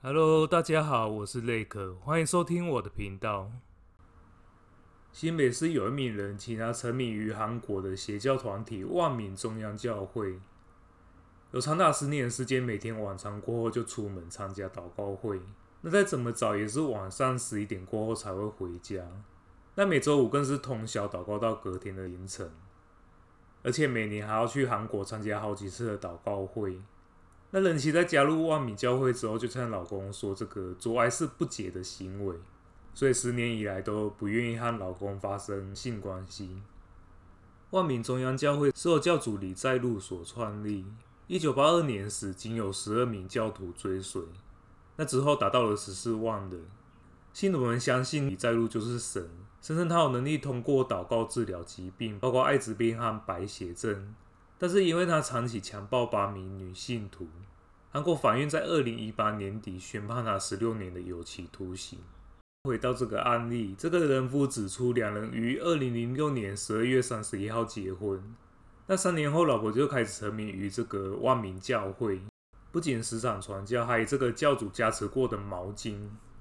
Hello，大家好，我是雷克，欢迎收听我的频道。新北市有一名人其，他沉迷于韩国的邪教团体万民中央教会，有长达十年的时间，每天晚餐过后就出门参加祷告会。那再怎么早也是晚上十一点过后才会回家。那每周五更是通宵祷告到隔天的凌晨，而且每年还要去韩国参加好几次的祷告会。那人妻在加入万民教会之后，就趁老公说这个做爱是不洁的行为，所以十年以来都不愿意和老公发生性关系。万民中央教会是由教主李在禄所创立，一九八二年时仅有十二名教徒追随，那之后达到了十四万人。信徒们相信李在禄就是神，声称他有能力通过祷告治疗疾病，包括艾滋病和白血症。但是因为他长期强暴八名女信徒，韩国法院在二零一八年底宣判他十六年的有期徒刑。回到这个案例，这个人夫指出，两人于二零零六年十二月三十一号结婚，那三年后，老婆就开始沉迷于这个万民教会，不仅时常传教，还以这个教主加持过的毛巾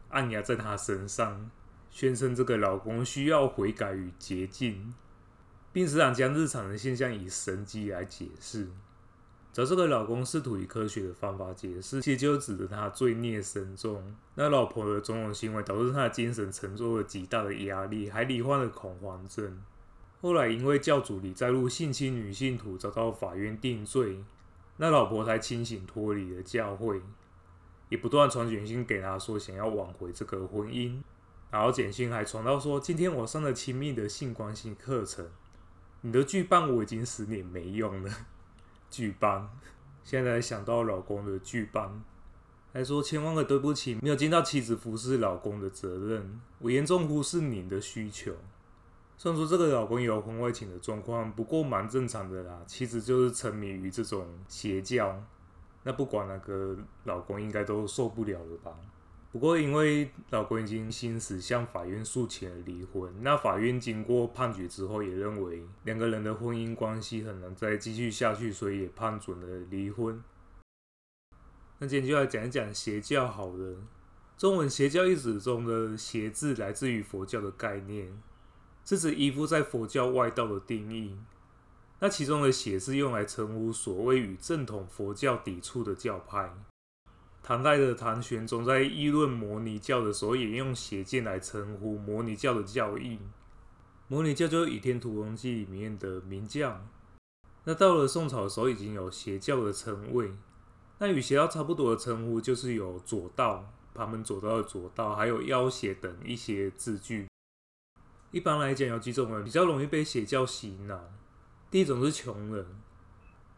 按压在他身上，宣称这个老公需要悔改与洁净。并时常将日常的现象以神迹来解释，找这个老公试图以科学的方法解释，其实就指着他罪孽深重。那老婆的种种行为导致他的精神承受了极大的压力，还罹患了恐慌症。后来因为教主李在禄性侵女性徒遭到法院定罪，那老婆才清醒脱离了教会，也不断传简讯给他说想要挽回这个婚姻，然后简讯还传到说今天我上了亲密的性关系课程。你的剧棒我已经十年没用了，剧棒，现在想到老公的剧棒，还说千万个对不起，没有尽到妻子服侍老公的责任，我严重忽视您的需求。虽然说这个老公有婚外情的状况，不过蛮正常的啦，妻子就是沉迷于这种邪教，那不管哪个老公应该都受不了了吧。不过，因为老公已经心死，向法院诉请了离婚。那法院经过判决之后，也认为两个人的婚姻关系很难再继续下去，所以也判准了离婚。那今天就来讲一讲邪教好了。中文邪教一词中的“邪”字来自于佛教的概念，是指依附在佛教外道的定义。那其中的“邪”是用来称呼所谓与正统佛教抵触的教派。唐代的唐玄宗在议论摩尼教的时候，也用邪见来称呼摩尼教的教义。摩尼教就是《倚天屠龙记》里面的名将。那到了宋朝的时候，已经有邪教的称谓。那与邪教差不多的称呼，就是有左道、旁门左道的左道，还有妖邪等一些字句。一般来讲，有几种人比较容易被邪教洗脑。第一种是穷人。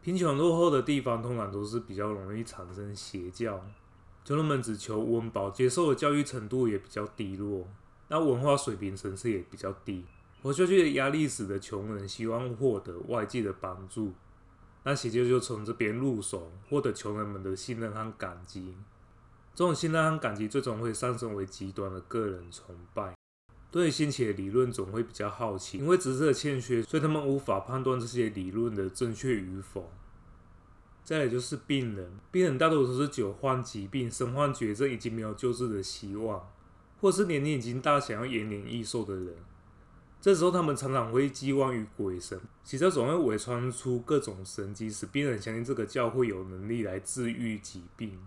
贫穷落后的地方，通常都是比较容易产生邪教。穷人们只求温饱，接受的教育程度也比较低落，那文化水平层次也比较低。活下去的压力使得穷人希望获得外界的帮助，那邪教就从这边入手，获得穷人们的信任和感激。这种信任和感激，最终会上升为极端的个人崇拜。对新奇的理论总会比较好奇，因为知识的欠缺，所以他们无法判断这些理论的正确与否。再来就是病人，病人大多都是久患疾病、身患绝症，已经没有救治的希望，或是年龄已经大，想要延年益寿的人。这时候他们常常会寄望于鬼神，其实总会伪装出各种神迹，使病人相信这个教会有能力来治愈疾病。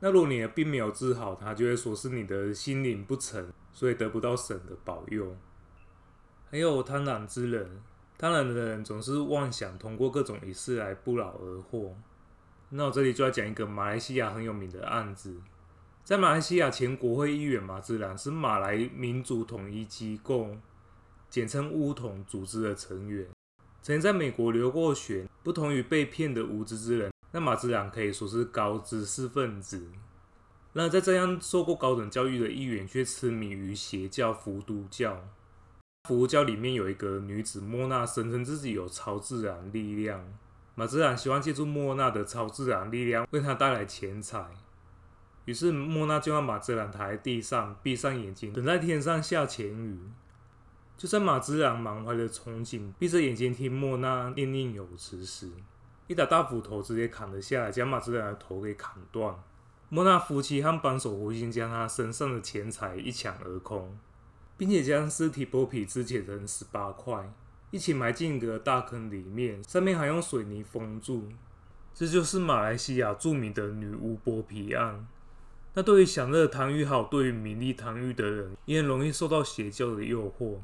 那如果你的病没有治好，他就会说是你的心灵不诚。所以得不到神的保佑，还有贪婪之人，贪婪的人总是妄想通过各种仪式来不劳而获。那我这里就要讲一个马来西亚很有名的案子，在马来西亚前国会议员马自然是马来民族统一机构，简称巫统组织的成员，曾在美国留过学。不同于被骗的无知之人，那马兹兰可以说是高知识分子。那在这样受过高等教育的议员，却痴迷于邪教伏都教。伏都教里面有一个女子莫娜，声称自己有超自然力量。马兹兰希望借助莫娜的超自然力量，为他带来钱财。于是莫娜就让马兹兰躺在地上，闭上眼睛，等待天上下钱雨。就在马兹兰满怀的憧憬，闭着眼睛听莫娜念念有词时，一打大斧头直接砍了下来，将马兹兰的头给砍断。莫纳夫妻和帮手胡心将他身上的钱财一抢而空，并且将尸体剥皮肢解成十八块，一起埋进一个大坑里面，上面还用水泥封住。这就是马来西亚著名的女巫剥皮案。那对于享乐贪欲好，对于名利贪欲的人，也很容易受到邪教的诱惑。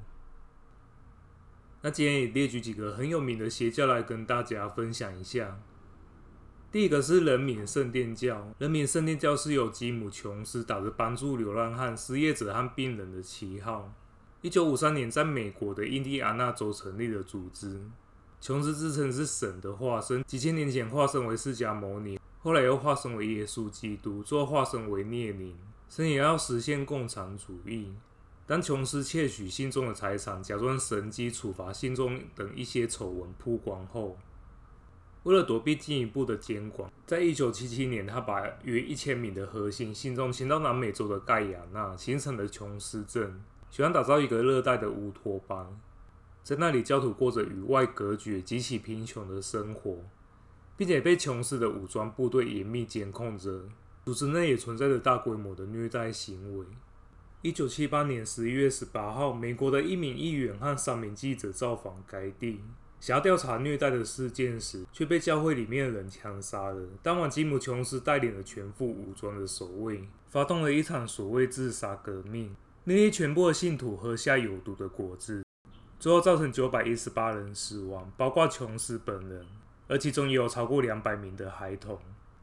那今天也列举几个很有名的邪教来跟大家分享一下。第一个是人民圣殿教，人民圣殿教是由吉姆·琼斯打着帮助流浪汉、失业者和病人的旗号，一九五三年在美国的印第安纳州成立的组织。琼斯自称是神的化身，几千年前化身为释迦牟尼。后来又化身为耶稣基督，最后化身为列宁，声言要实现共产主义。当琼斯窃取信众的财产，假装神机处罚信众等一些丑闻曝光后，为了躲避进一步的监管，在一九七七年，他把约一千名的核心信众迁到南美洲的盖亚那，形成了琼斯镇，希望打造一个热带的乌托邦，在那里教徒过着与外隔绝、极其贫穷的生活。并且被琼斯的武装部队严密监控着，组织内也存在着大规模的虐待行为。一九七八年十一月十八号，美国的一名议员和三名记者造访该地，想要调查虐待的事件时，却被教会里面的人枪杀了。当晚，吉姆·琼斯带领了全副武装的守卫，发动了一场所谓自杀革命，命令全部的信徒喝下有毒的果汁，最后造成九百一十八人死亡，包括琼斯本人。而其中也有超过两百名的孩童，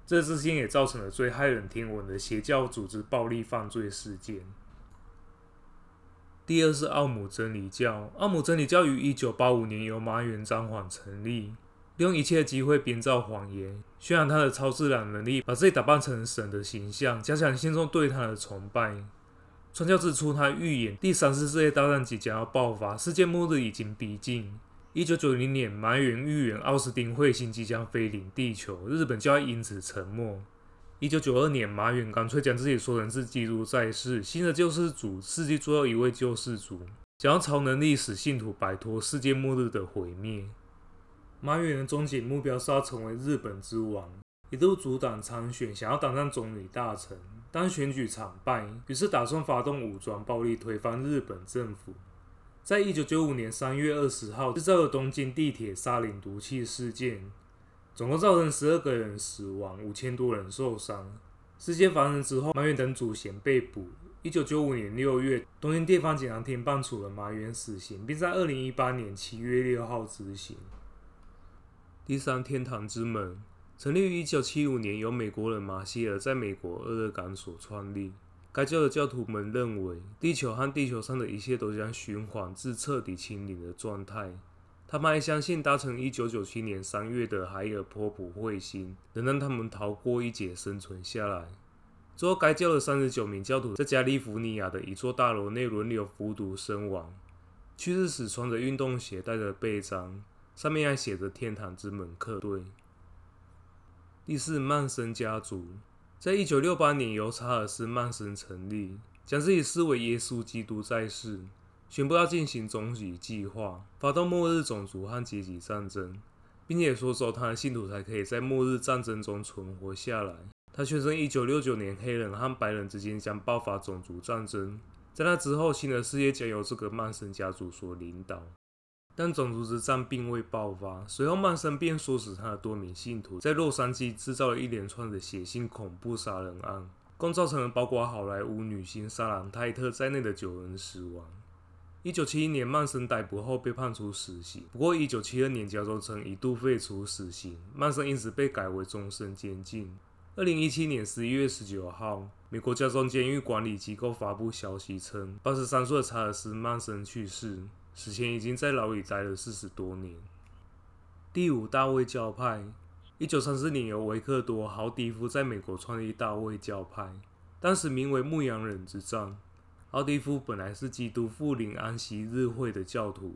这事件也造成了最骇人听闻的邪教组织暴力犯罪事件。第二是奥姆真理教，奥姆真理教于一九八五年由麻原彰晃成立，利用一切机会编造谎言，宣扬他的超自然能力，把自己打扮成神的形象，加强信众对他的崇拜。传教之初，他预言第三次世界大战即将要爆发，世界末日已经逼近。一九九零年，麻原预言奥斯汀彗星即将飞临地球，日本就要因此沉没。一九九二年，马远干脆将自己说成是基督在世，新的救世主，世纪最后一位救世主，想要超能力使信徒摆脱世界末日的毁灭。马远的终极目标是要成为日本之王，一度阻挡参选，想要当上总理大臣，但选举惨败，于是打算发动武装暴力推翻日本政府。在一九九五年三月二十号，制造了东京地铁沙林毒气事件，总共造成十二个人死亡，五千多人受伤。事件发生之后，马原等主嫌被捕。一九九五年六月，东京地方检察厅判处了马原死刑，并在二零一八年七月六号执行。第三，天堂之门成立于一九七五年，由美国人马歇尔在美国俄勒冈所创立。该教的教徒们认为，地球和地球上的一切都将循环至彻底清零的状态。他们还相信，搭乘1997年3月的海尔波普彗星能让他们逃过一劫，生存下来。最后，该教的39名教徒在加利福尼亚的一座大楼内轮流服毒身亡。去世时穿着运动鞋，带着背章，上面还写着“天堂之门客队”。第四，曼森家族。在一九六八年，由查尔斯·曼森成立，将自己视为耶稣基督在世，宣布要进行终极计划，发动末日种族和阶级战争，并且说只有他的信徒才可以在末日战争中存活下来。他宣称，一九六九年黑人和白人之间将爆发种族战争，在那之后，新的世界将由这个曼森家族所领导。但种族之战并未爆发，随后曼森便唆使他的多名信徒在洛杉矶制造了一连串的血腥恐怖杀人案，共造成了包括好莱坞女星莎兰泰特在内的九人死亡。一九七一年，曼森逮捕后被判处死刑，不过一九七二年，加州曾一度废除死刑，曼森因此被改为终身监禁。二零一七年十一月十九号，美国加州监狱管理机构发布消息称，八十三岁的查尔斯·曼森去世。死前已经在牢里待了四十多年。第五，大卫教派，一九三四年由维克多·豪迪夫在美国创立大卫教派，当时名为牧羊人之战。奥迪夫本来是基督复临安息日会的教徒，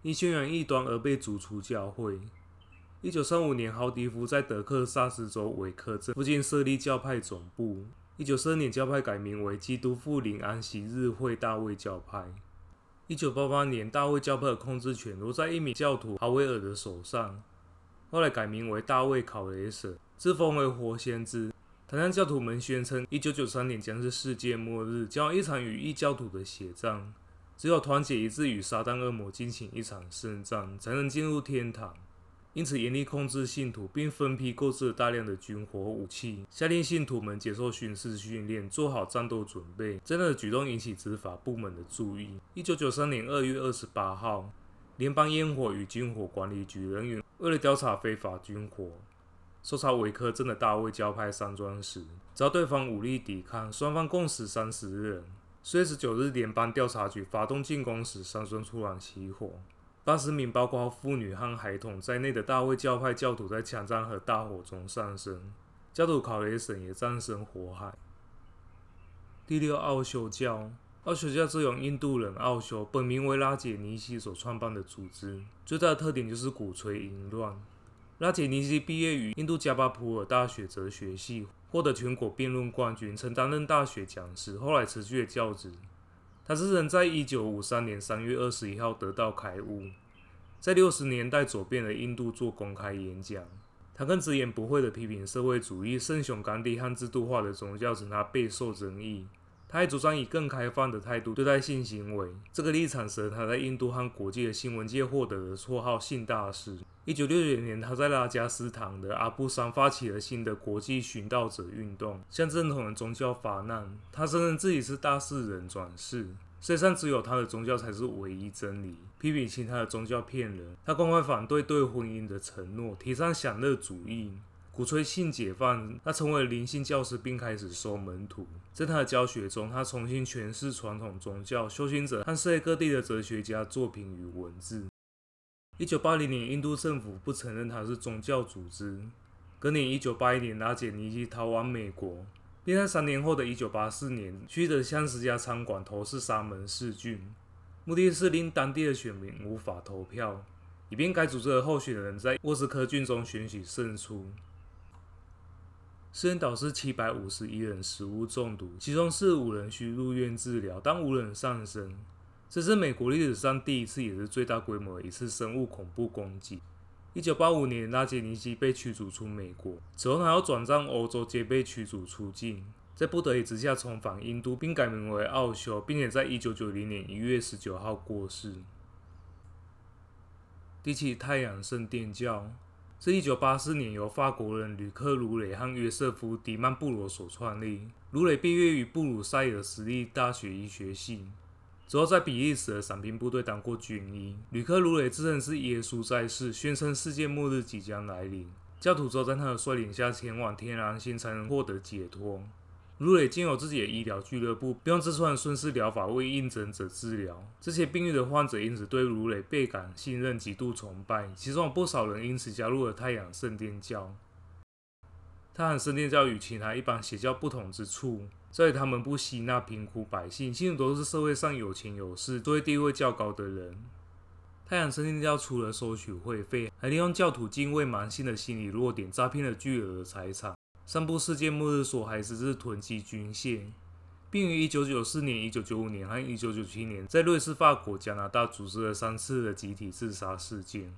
因宣扬异端而被逐出教会。一九三五年，奥迪夫在德克萨斯州韦克镇附近设立教派总部。一九四二年，教派改名为基督复临安息日会大卫教派。一九八八年，大卫教派的控制权落在一名教徒哈维尔的手上，后来改名为大卫考雷舍，自封为活先知。他向教徒们宣称，一九九三年将是世界末日，将有一场与异教徒的血战，只有团结一致与撒旦恶魔进行一场圣战，才能进入天堂。因此，严厉控制信徒，并分批购置了大量的军火武器，下令信徒们接受军事训练，做好战斗准备。这样的举动引起执法部门的注意。一九九三年二月二十八号，联邦烟火与军火管理局人员为了调查非法军火，搜查维科镇的大卫教派山庄时，遭对方武力抵抗，双方共死三十人。四月十九日，联邦调查局发动进攻时，山庄突然起火。八十名包括妇女和孩童在内的大卫教派教徒在枪战和大火中丧生，教徒考雷神也葬身火海。第六奥修教，奥修教是由印度人奥修本名为拉杰尼西所创办的组织，最大的特点就是鼓吹淫乱。拉杰尼西毕业于印度加巴普尔大学哲学系，获得全国辩论冠军，曾担任大学讲师，后来辞去了教职。他是人在一九五三年三月二十一号得到开悟，在六十年代走遍了印度做公开演讲。他更直言不讳地批评社会主义、圣雄甘地和制度化的宗教，使他备受争议。他还主张以更开放的态度对待性行为。这个立场使得他在印度和国际的新闻界获得了绰号“性大师”。一九六九年，他在拉贾斯坦的阿布桑发起了新的国际寻道者运动，向正统的宗教发难。他声称自己是大势人转世，世界上只有他的宗教才是唯一真理，批评其他的宗教骗人。他公开反对对婚姻的承诺，提倡享乐主义。鼓吹性解放，他成为了灵性教师，并开始收门徒。在他的教学中，他重新诠释传统宗教、修行者和世界各地的哲学家作品与文字。一九八零年，印度政府不承认他是宗教组织。隔年，一九八一年，拉杰尼西逃往美国，并在三年后的一九八四年去的乡斯加餐馆投掷沙门氏菌，目的是令当地的选民无法投票，以便该组织的候选人在沃斯科郡中选举胜出。事件导致七百五十一人食物中毒，其中四十五人需入院治疗，但无人丧生。这是美国历史上第一次，也是最大规模的一次生物恐怖攻击。一九八五年，拉杰尼基被驱逐出美国，之后还要转战欧洲，皆被驱逐出境。在不得已之下，重返印度，并改名为奥修，并且在一九九零年一月十九号过世。第七，太阳圣殿教。是一九八四年由法国人吕克·卢雷和约瑟夫·迪曼布罗所创立。卢雷毕业于布鲁塞尔私立大学医学系，之后在比利时的伞兵部队当过军医。吕克·卢雷自称是耶稣在世，宣称世界末日即将来临，教徒只有在他的率领下前往天狼星才能获得解脱。卢雷建有自己的医疗俱乐部，并用自创的顺势疗法为应征者治疗。这些病愈的患者因此对卢雷倍感信任、极度崇拜，其中有不少人因此加入了太阳圣殿教。太阳圣殿教与其他一般邪教不同之处，在于他们不吸纳贫苦百姓，信徒都是社会上有钱有势、社会地位较高的人。太阳神殿教除了收取会费，还利用教徒敬畏盲信的心理弱点，诈骗了巨额的财产。散布世界末日说，还是是囤积军械，并于一九九四年、一九九五年和一九九七年在瑞士、法国、加拿大组织了三次的集体自杀事件。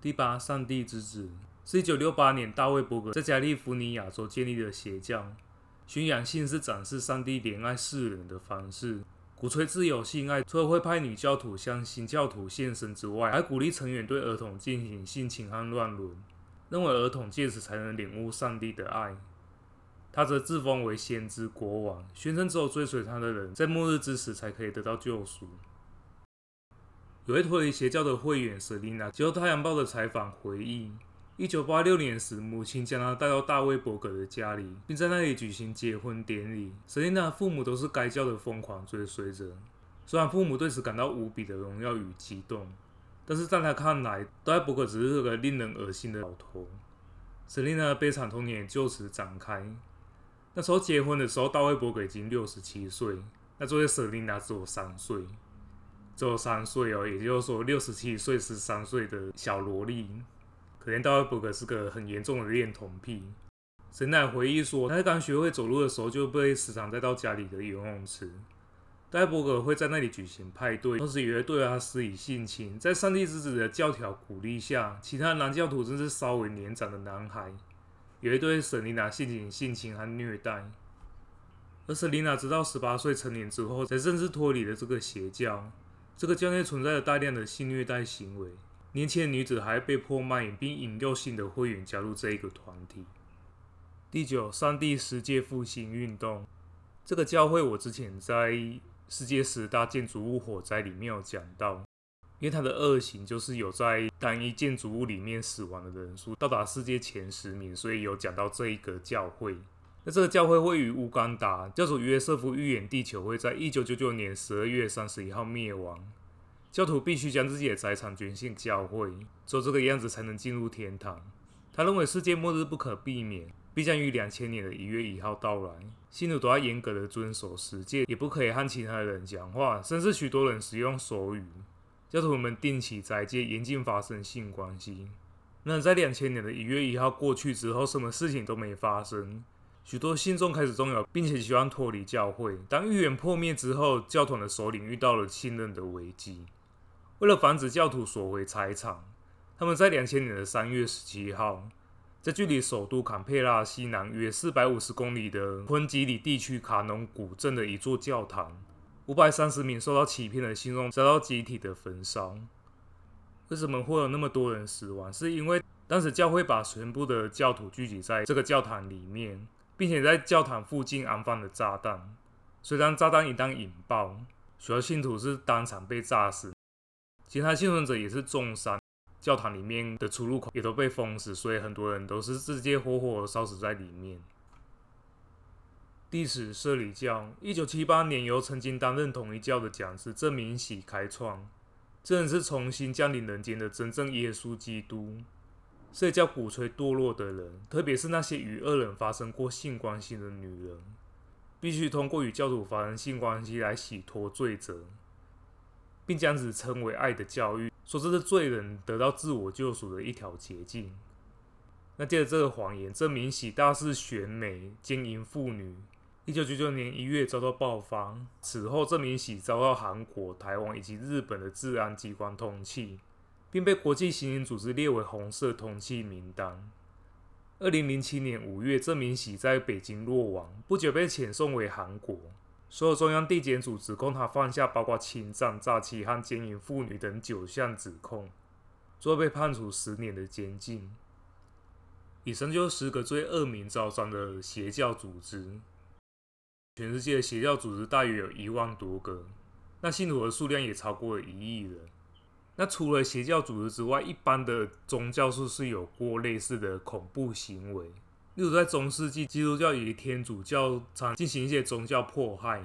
第八，上帝之子是一九六八年大卫伯格在加利福尼亚州建立的邪教，宣扬性是展示上帝怜爱世人的方式，鼓吹自由性爱，除了会派女教徒向新教徒献身之外，还鼓励成员对儿童进行性侵和乱伦。认为儿童借此才能领悟上帝的爱，他则自封为先知国王，宣称只有追随他的人在末日之时才可以得到救赎。有位脱离邪教的会员瑟琳娜接受《太阳报》的采访回忆，一九八六年时，母亲将他带到大卫伯格的家里，并在那里举行结婚典礼。瑟琳娜的父母都是该教的疯狂追随者，虽然父母对此感到无比的荣耀与激动。但是在他看来，大卫伯格只是个令人恶心的老头。瑟琳娜的悲惨童年就此展开。那时候结婚的时候，大卫伯格已经六十七岁，那作为瑟琳娜只有三岁，只有三岁哦，也就是说六十七岁十三岁的小萝莉。可怜大卫伯格是个很严重的恋童癖。瑟琳娜回忆说，他在刚学会走路的时候，就被时常带到家里的游泳池。戴伯格会在那里举行派对，同时也会对他施以性侵。在上帝之子的教条鼓励下，其他男教徒正是稍微年长的男孩，也会对瑟琳娜进行性侵和虐待。而瑟琳娜直到十八岁成年之后，才正式脱离了这个邪教。这个教内存在着大量的性虐待行为，年轻的女子还被迫卖淫，并引诱新的会员加入这一个团体。第九，上帝世界复兴运动。这个教会我之前在世界十大建筑物火灾里面有讲到，因为它的恶行就是有在单一建筑物里面死亡的人数到达世界前十名，所以有讲到这一个教会。那这个教会位于乌干达，教主约瑟夫预言地球会在一九九九年十二月三十一号灭亡，教徒必须将自己的财产捐献教会，做这个样子才能进入天堂。他认为世界末日不可避免，必将于两千年的一月一号到来，信徒都要严格的遵守十诫，也不可以和其他人讲话，甚至许多人使用手语。教徒们定期斋戒，严禁发生性关系。那在两千年的一月一号过去之后，什么事情都没发生。许多信众开始动摇，并且希望脱离教会。当预言破灭之后，教团的首领遇到了信任的危机。为了防止教徒索回财产，他们在两千年的三月十七号，在距离首都坎佩拉西南约四百五十公里的昆吉里地区卡农古镇的一座教堂，五百三十名受到欺骗的信众遭到集体的焚烧。为什么会有那么多人死亡？是因为当时教会把全部的教徒聚集在这个教堂里面。并且在教堂附近安放了炸弹，虽然炸弹一旦引爆，许多信徒是当场被炸死，其他幸存者也是重伤，教堂里面的出入口也都被封死，所以很多人都是直接活活烧死在里面。第十，社里教，一九七八年由曾经担任统一教的讲师郑明喜开创，这人是重新降临人间的真正耶稣基督。摄理教鼓吹堕落的人，特别是那些与恶人发生过性关系的女人，必须通过与教徒发生性关系来洗脱罪责，并将之称为爱的教育，说这是罪人得到自我救赎的一条捷径。那借着这个谎言，郑明喜大肆选美、奸淫妇女。一九九九年一月遭到爆发，此后郑明喜遭到韩国、台湾以及日本的治安机关通缉。并被国际刑警组织列为红色通缉名单。二零零七年五月，郑明喜在北京落网，不久被遣送回韩国。所有中央地检署指控他犯下包括侵占、诈欺和奸淫妇女等九项指控，最后被判处十年的监禁。以上就是十个最恶名昭彰的邪教组织。全世界邪教组织大约有一万多个，那信徒的数量也超过了一亿人。那除了邪教组织之外，一般的宗教是不是有过类似的恐怖行为？例如在中世纪，基督教以天主教常进行一些宗教迫害，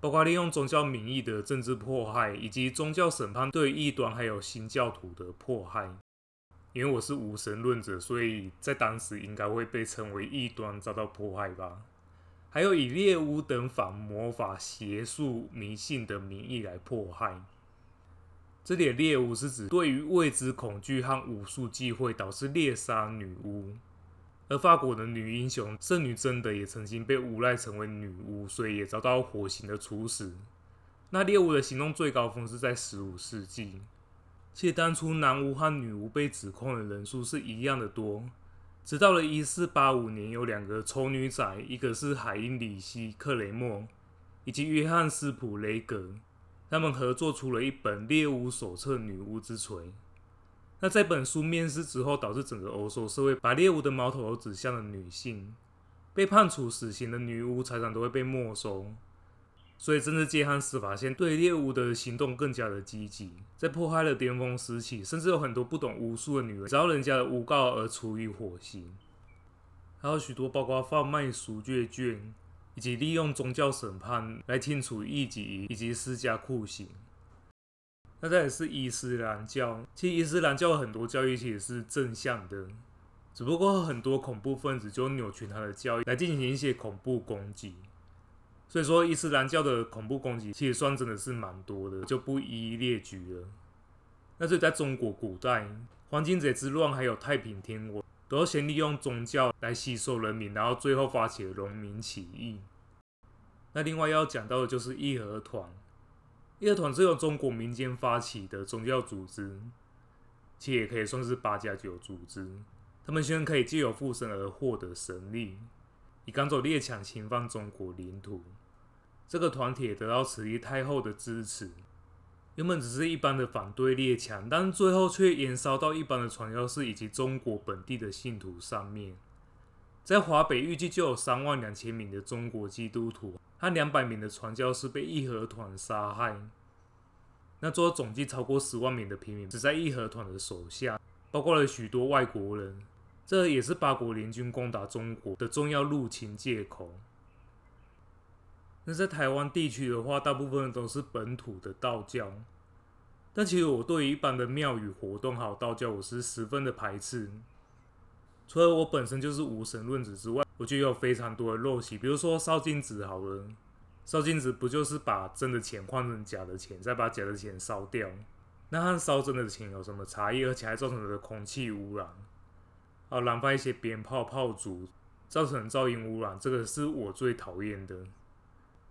包括利用宗教名义的政治迫害，以及宗教审判对异端还有新教徒的迫害。因为我是无神论者，所以在当时应该会被称为异端，遭到迫害吧。还有以猎巫等反魔法、邪术、迷信的名义来迫害。这里的猎巫是指对于未知恐惧和巫术忌讳，导致猎杀女巫。而法国的女英雄圣女贞德也曾经被诬赖成为女巫，所以也遭到火刑的处死。那猎巫的行动最高峰是在十五世纪，其实当初男巫和女巫被指控的人数是一样的多。直到了一四八五年，有两个丑女仔，一个是海因里希·克雷默，以及约翰·斯普雷格。他们合作出了一本猎巫手册《女巫之锤》。那这本书面世之后，导致整个欧洲社会把猎巫的矛头都指向了女性。被判处死刑的女巫财产都会被没收。所以政治界和司法线对猎巫的行动更加的积极。在迫害的巅峰时期，甚至有很多不懂巫术的女人遭人家的诬告而处以火刑。还有许多包括贩卖赎罪券。以及利用宗教审判来清除异己，以及施加酷刑。那再来是伊斯兰教，其实伊斯兰教很多教义其实是正向的，只不过很多恐怖分子就扭曲他的教义来进行一些恐怖攻击。所以说，伊斯兰教的恐怖攻击其实算真的是蛮多的，就不一一列举了。那所以在中国古代，黄巾贼之乱还有太平天国。都先利用宗教来吸收人民，然后最后发起了农民起义。那另外要讲到的就是义和团，义和团是由中国民间发起的宗教组织，其也可以算是八加九组织。他们希望可以借由附身而获得神力，以赶走列强侵犯中国领土。这个团体得到慈禧太后的支持。原本只是一般的反对列强，但最后却延烧到一般的传教士以及中国本地的信徒上面。在华北预计就有三万两千名的中国基督徒和两百名的传教士被义和团杀害。那做总计超过十万名的平民死在义和团的手下，包括了许多外国人。这也是八国联军攻打中国的重要入侵借口。那在台湾地区的话，大部分都是本土的道教，但其实我对于一般的庙宇活动还有道教，我是十分的排斥。除了我本身就是无神论者之外，我就有非常多的陋习，比如说烧金纸好了，烧金纸不就是把真的钱换成假的钱，再把假的钱烧掉？那和烧真的钱有什么差异？而且还造成了空气污染，还有燃放一些鞭炮炮竹，造成噪音污染，这个是我最讨厌的。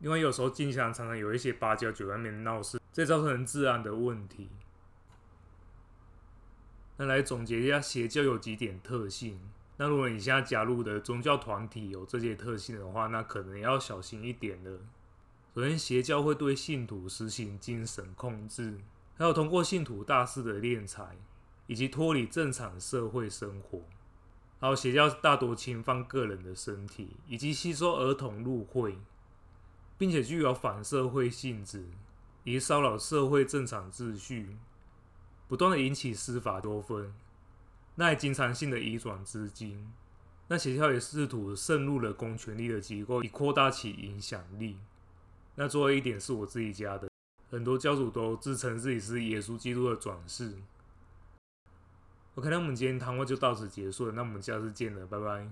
因为有时候进香常常有一些八加九在那边闹事，这造成治安的问题。那来总结一下，邪教有几点特性。那如果你现在加入的宗教团体有这些特性的话，那可能要小心一点了。首先，邪教会对信徒实行精神控制，还有通过信徒大肆的敛财，以及脱离正常社会生活。还有邪教大多侵犯个人的身体，以及吸收儿童入会。并且具有反社会性质，以骚扰社会正常秩序，不断的引起司法纠纷，那也经常性的移转资金。那学校也试图渗入了公权力的机构，以扩大其影响力。那最后一点是我自己加的，很多教主都自称自己是耶稣基督的转世。OK，那我们今天谈话就到此结束了，那我们下次见了，拜拜。